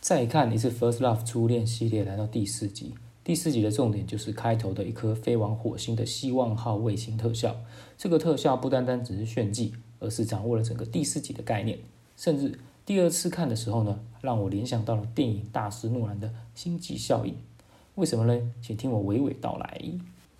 再看一次《First Love》初恋系列，来到第四集。第四集的重点就是开头的一颗飞往火星的希望号卫星特效。这个特效不单单只是炫技，而是掌握了整个第四集的概念。甚至第二次看的时候呢，让我联想到了电影大师诺兰的星际效应。为什么呢？请听我娓娓道来。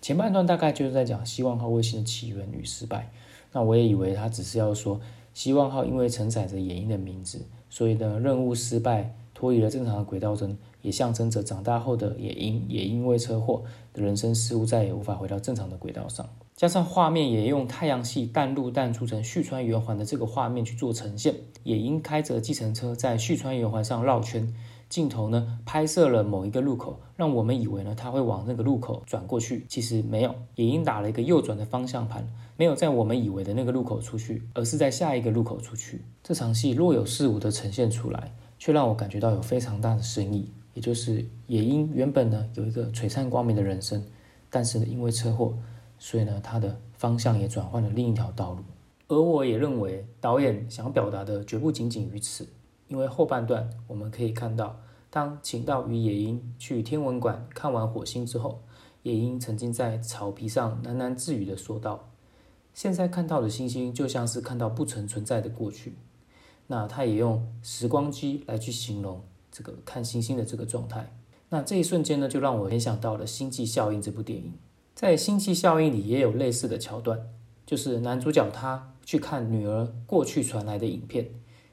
前半段大概就是在讲希望号卫星的起源与失败。那我也以为他只是要说希望号因为承载着野鹰的名字，所以呢任务失败，脱离了正常的轨道中。也象征着长大后的野鹰，也因为车祸的人生似乎再也无法回到正常的轨道上。加上画面也用太阳系淡入淡出成旭川圆环的这个画面去做呈现，野鹰开着计程车在旭川圆环上绕圈，镜头呢拍摄了某一个路口，让我们以为呢他会往那个路口转过去，其实没有，野鹰打了一个右转的方向盘，没有在我们以为的那个路口出去，而是在下一个路口出去。这场戏若有似无的呈现出来，却让我感觉到有非常大的深意。也就是野鹰原本呢有一个璀璨光明的人生，但是呢因为车祸，所以呢他的方向也转换了另一条道路。而我也认为导演想表达的绝不仅仅于此，因为后半段我们可以看到，当秦道与野鹰去天文馆看完火星之后，野鹰曾经在草皮上喃喃自语的说道：“现在看到的星星就像是看到不曾存在的过去。”那他也用时光机来去形容。这个看星星的这个状态，那这一瞬间呢，就让我联想到了《星际效应》这部电影。在《星际效应》里也有类似的桥段，就是男主角他去看女儿过去传来的影片，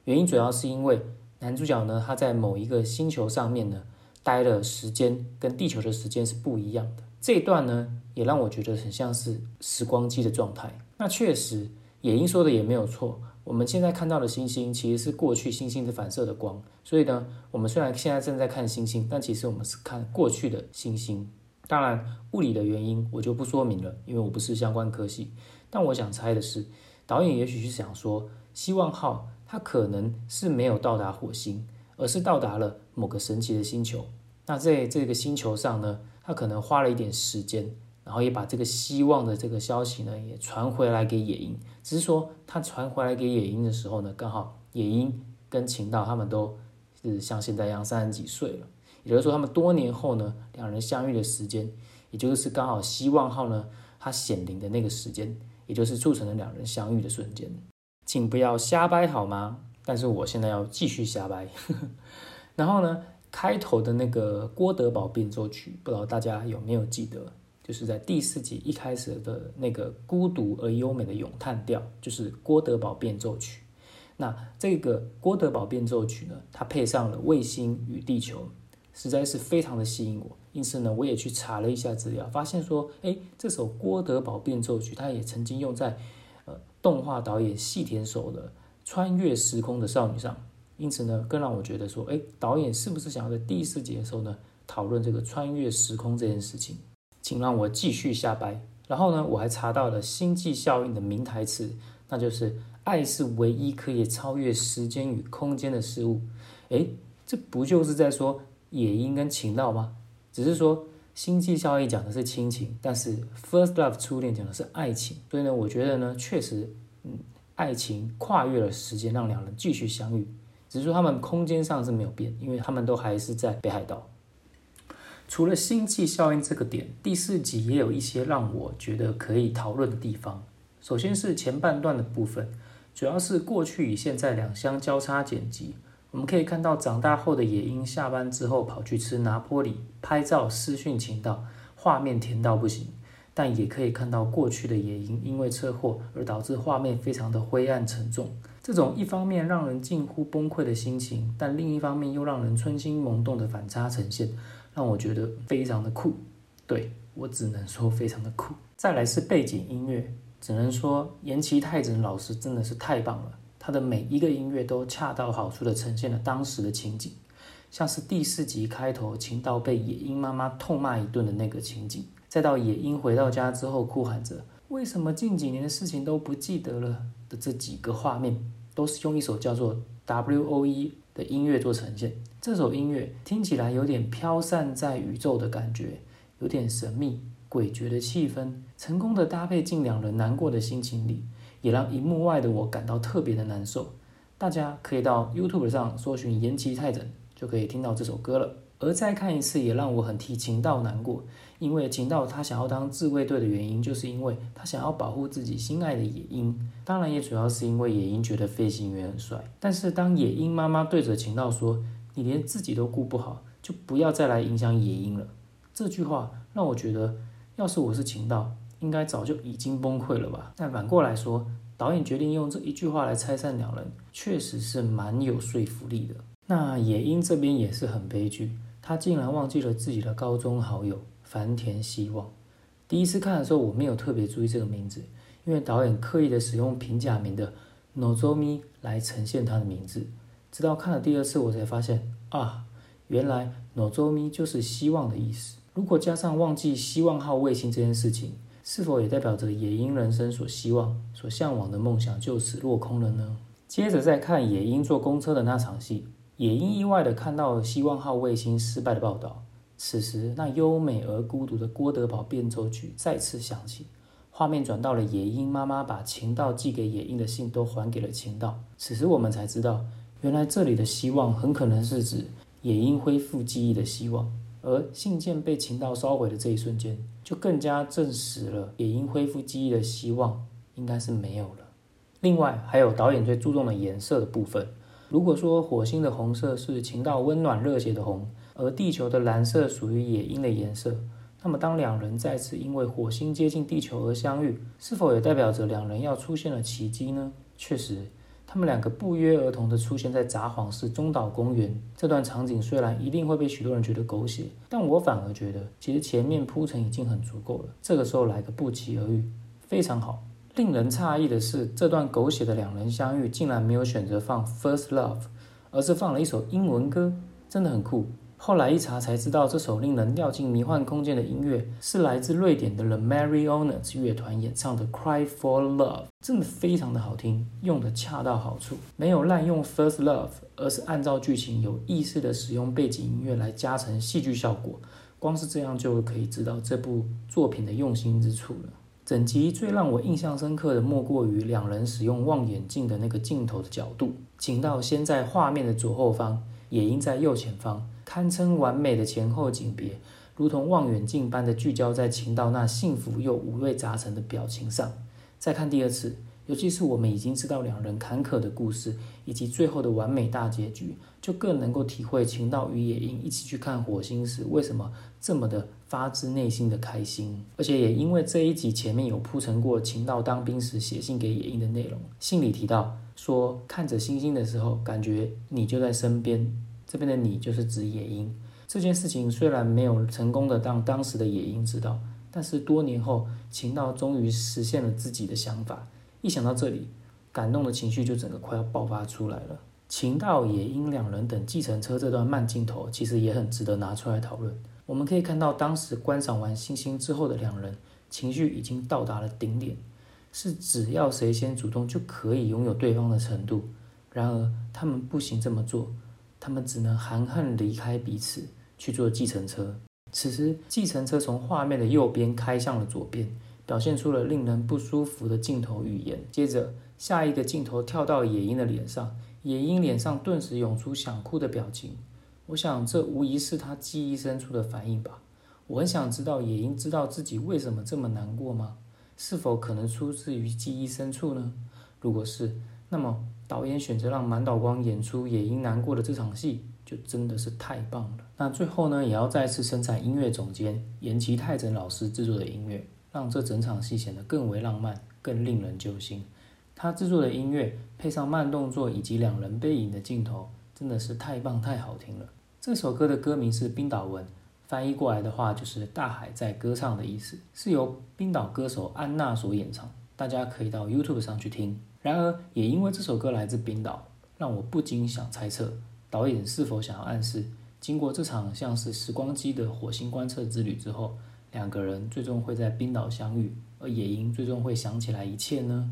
原因主要是因为男主角呢，他在某一个星球上面呢，待了时间跟地球的时间是不一样的。这一段呢，也让我觉得很像是时光机的状态。那确实，野鹰说的也没有错。我们现在看到的星星，其实是过去星星的反射的光。所以呢，我们虽然现在正在看星星，但其实我们是看过去的星星。当然，物理的原因我就不说明了，因为我不是相关科系。但我想猜的是，导演也许是想说，希望号它可能是没有到达火星，而是到达了某个神奇的星球。那在这个星球上呢，他可能花了一点时间。然后也把这个希望的这个消息呢，也传回来给野鹰。只是说他传回来给野鹰的时候呢，刚好野鹰跟秦道他们都是像现在一样三十几岁了。也就是说，他们多年后呢，两人相遇的时间，也就是刚好希望号呢它显灵的那个时间，也就是促成了两人相遇的瞬间。请不要瞎掰好吗？但是我现在要继续瞎掰。然后呢，开头的那个郭德宝变奏曲，不知道大家有没有记得？就是在第四集一开始的那个孤独而优美的咏叹调，就是郭德宝变奏曲。那这个郭德宝变奏曲呢，它配上了卫星与地球，实在是非常的吸引我。因此呢，我也去查了一下资料，发现说，哎，这首郭德宝变奏曲，它也曾经用在呃动画导演细田守的《穿越时空的少女》上。因此呢，更让我觉得说，哎，导演是不是想要在第四集的时候呢，讨论这个穿越时空这件事情？请让我继续瞎掰。然后呢，我还查到了《星际效应》的名台词，那就是“爱是唯一可以超越时间与空间的事物”。诶，这不就是在说野樱跟情道吗？只是说《星际效应》讲的是亲情，但是《First Love》初恋讲的是爱情。所以呢，我觉得呢，确实，嗯，爱情跨越了时间，让两人继续相遇。只是说他们空间上是没有变，因为他们都还是在北海道。除了星际效应这个点，第四集也有一些让我觉得可以讨论的地方。首先是前半段的部分，主要是过去与现在两相交叉剪辑。我们可以看到长大后的野鹰下班之后跑去吃拿坡里，拍照私讯情到，画面甜到不行。但也可以看到过去的野鹰因为车祸而导致画面非常的灰暗沉重。这种一方面让人近乎崩溃的心情，但另一方面又让人春心萌动的反差呈现。让我觉得非常的酷，对我只能说非常的酷。再来是背景音乐，只能说岩崎泰子老师真的是太棒了，他的每一个音乐都恰到好处的呈现了当时的情景，像是第四集开头晴道被野鹰妈妈痛骂一顿的那个情景，再到野鹰回到家之后哭喊着为什么近几年的事情都不记得了的这几个画面，都是用一首叫做 W.O.E。的音乐做呈现，这首音乐听起来有点飘散在宇宙的感觉，有点神秘诡谲的气氛，成功的搭配进两人难过的心情里，也让荧幕外的我感到特别的难受。大家可以到 YouTube 上搜寻延吉泰整就可以听到这首歌了。而再看一次，也让我很替秦道难过，因为秦道他想要当自卫队的原因，就是因为他想要保护自己心爱的野鹰，当然也主要是因为野鹰觉得飞行员很帅。但是当野鹰妈妈对着秦道说：“你连自己都顾不好，就不要再来影响野鹰了。”这句话让我觉得，要是我是秦道，应该早就已经崩溃了吧。但反过来说，导演决定用这一句话来拆散两人，确实是蛮有说服力的。那野鹰这边也是很悲剧。他竟然忘记了自己的高中好友繁田希望。第一次看的时候，我没有特别注意这个名字，因为导演刻意的使用平假名的 Nozomi 来呈现他的名字。直到看了第二次，我才发现啊，原来 Nozomi 就是希望的意思。如果加上忘记希望号卫星这件事情，是否也代表着野鹰人生所希望、所向往的梦想就此落空了呢？接着再看野鹰坐公车的那场戏。也因意外的看到希望号卫星失败的报道，此时那优美而孤独的郭德堡变奏曲再次响起，画面转到了野樱妈妈把情道寄给野樱的信都还给了情道。此时我们才知道，原来这里的希望很可能是指野樱恢复记忆的希望，而信件被情道烧毁的这一瞬间，就更加证实了野樱恢复记忆的希望应该是没有了。另外，还有导演最注重的颜色的部分。如果说火星的红色是情到温暖热血的红，而地球的蓝色属于野鹰的颜色，那么当两人再次因为火星接近地球而相遇，是否也代表着两人要出现了奇迹呢？确实，他们两个不约而同的出现在札幌市中岛公园这段场景，虽然一定会被许多人觉得狗血，但我反而觉得其实前面铺陈已经很足够了，这个时候来个不期而遇，非常好。令人诧异的是，这段狗血的两人相遇，竟然没有选择放《First Love》，而是放了一首英文歌，真的很酷。后来一查才知道，这首令人掉进迷幻空间的音乐，是来自瑞典的 The Marionettes 乐团演唱的《Cry for Love》，真的非常的好听，用的恰到好处，没有滥用《First Love》，而是按照剧情有意识的使用背景音乐来加成戏剧效果。光是这样就可以知道这部作品的用心之处了。整集最让我印象深刻的，莫过于两人使用望远镜的那个镜头的角度。秦道先在画面的左后方，也应在右前方，堪称完美的前后景别，如同望远镜般的聚焦在秦道那幸福又五味杂陈的表情上。再看第二次。尤其是我们已经知道两人坎坷的故事，以及最后的完美大结局，就更能够体会秦道与野鹰一起去看火星时为什么这么的发自内心的开心。而且也因为这一集前面有铺陈过秦道当兵时写信给野鹰的内容，信里提到说看着星星的时候，感觉你就在身边。这边的你就是指野鹰。这件事情虽然没有成功的让当时的野鹰知道，但是多年后秦道终于实现了自己的想法。一想到这里，感动的情绪就整个快要爆发出来了。秦道、野因两人等计程车这段慢镜头，其实也很值得拿出来讨论。我们可以看到，当时观赏完星星之后的两人，情绪已经到达了顶点，是只要谁先主动就可以拥有对方的程度。然而，他们不行这么做，他们只能含恨离开彼此，去坐计程车。此时，计程车从画面的右边开向了左边。表现出了令人不舒服的镜头语言。接着，下一个镜头跳到野鹰的脸上，野鹰脸上顿时涌出想哭的表情。我想，这无疑是他记忆深处的反应吧。我很想知道，野鹰知道自己为什么这么难过吗？是否可能出自于记忆深处呢？如果是，那么导演选择让满岛光演出野鹰难过的这场戏，就真的是太棒了。那最后呢，也要再次称赞音乐总监岩崎泰整老师制作的音乐。让这整场戏显得更为浪漫，更令人揪心。他制作的音乐配上慢动作以及两人背影的镜头，真的是太棒太好听了。这首歌的歌名是冰岛文，翻译过来的话就是“大海在歌唱”的意思，是由冰岛歌手安娜所演唱。大家可以到 YouTube 上去听。然而，也因为这首歌来自冰岛，让我不禁想猜测，导演是否想要暗示，经过这场像是时光机的火星观测之旅之后。两个人最终会在冰岛相遇，而野鹰最终会想起来一切呢？